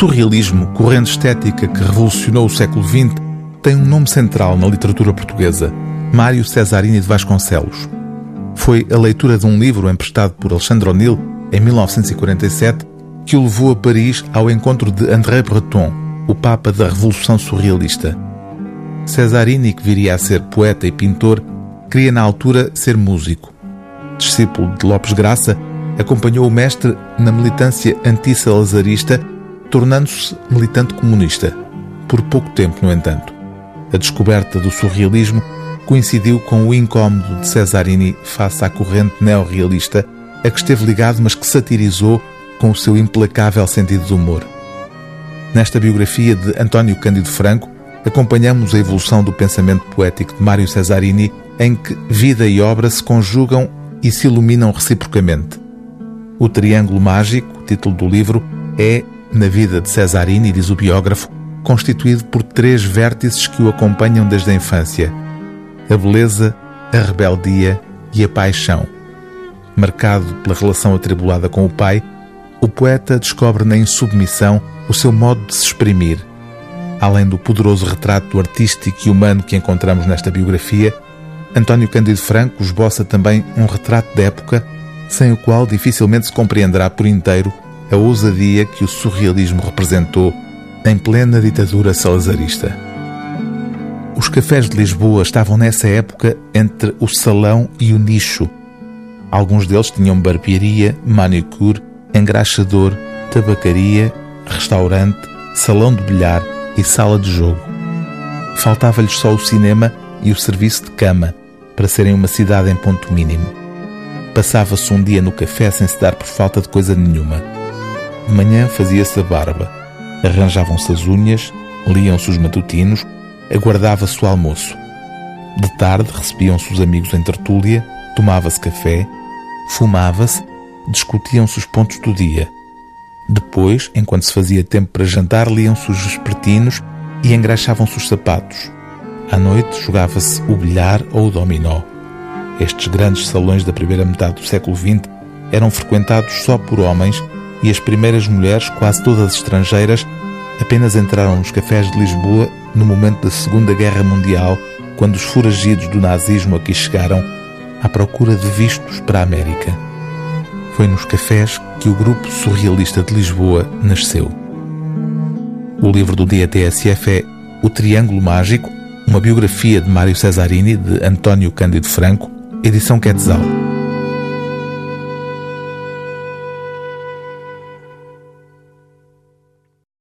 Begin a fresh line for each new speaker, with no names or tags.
surrealismo, corrente estética que revolucionou o século XX, tem um nome central na literatura portuguesa: Mário Cesarini de Vasconcelos. Foi a leitura de um livro emprestado por Alexandre O'Neill em 1947 que o levou a Paris ao encontro de André Breton, o Papa da Revolução Surrealista. Cesarini, que viria a ser poeta e pintor, queria na altura ser músico. Discípulo de Lopes Graça, acompanhou o mestre na militância anti-salazarista, tornando-se militante comunista. Por pouco tempo, no entanto. A descoberta do surrealismo coincidiu com o incômodo de Cesarini face à corrente neorrealista a que esteve ligado, mas que satirizou com o seu implacável sentido de humor. Nesta biografia de António Cândido Franco, acompanhamos a evolução do pensamento poético de Mário Cesarini, em que vida e obra se conjugam e se iluminam reciprocamente. O Triângulo Mágico, título do livro, é, na vida de Cesarini, diz o biógrafo, constituído por três vértices que o acompanham desde a infância: a beleza, a rebeldia e a paixão. Marcado pela relação atribulada com o pai, o poeta descobre na insubmissão o seu modo de se exprimir. Além do poderoso retrato artístico e humano que encontramos nesta biografia, António Cândido Franco esboça também um retrato da época sem o qual dificilmente se compreenderá por inteiro a ousadia que o surrealismo representou em plena ditadura salazarista. Os cafés de Lisboa estavam nessa época entre o salão e o nicho. Alguns deles tinham barbearia, manicure, engraxador, tabacaria, restaurante, salão de bilhar e sala de jogo. Faltava-lhes só o cinema e o serviço de cama para serem uma cidade em ponto mínimo. Passava-se um dia no café sem se dar por falta de coisa nenhuma. De manhã fazia-se a barba, arranjavam-se as unhas, liam-se os matutinos, aguardava-se o almoço. De tarde recebiam-se os amigos em tertúlia, tomava-se café, fumava-se discutiam-se os pontos do dia. Depois, enquanto se fazia tempo para jantar, liam-se os vespertinos e engraxavam-se os sapatos. À noite jogava-se o bilhar ou o dominó. Estes grandes salões da primeira metade do século XX eram frequentados só por homens e as primeiras mulheres, quase todas estrangeiras, apenas entraram nos cafés de Lisboa no momento da Segunda Guerra Mundial, quando os foragidos do nazismo aqui chegaram à procura de vistos para a América. Foi nos cafés que o Grupo Surrealista de Lisboa nasceu. O livro do dia TSF é O Triângulo Mágico, uma biografia de Mário Cesarini de António Cândido Franco, edição Quetzal.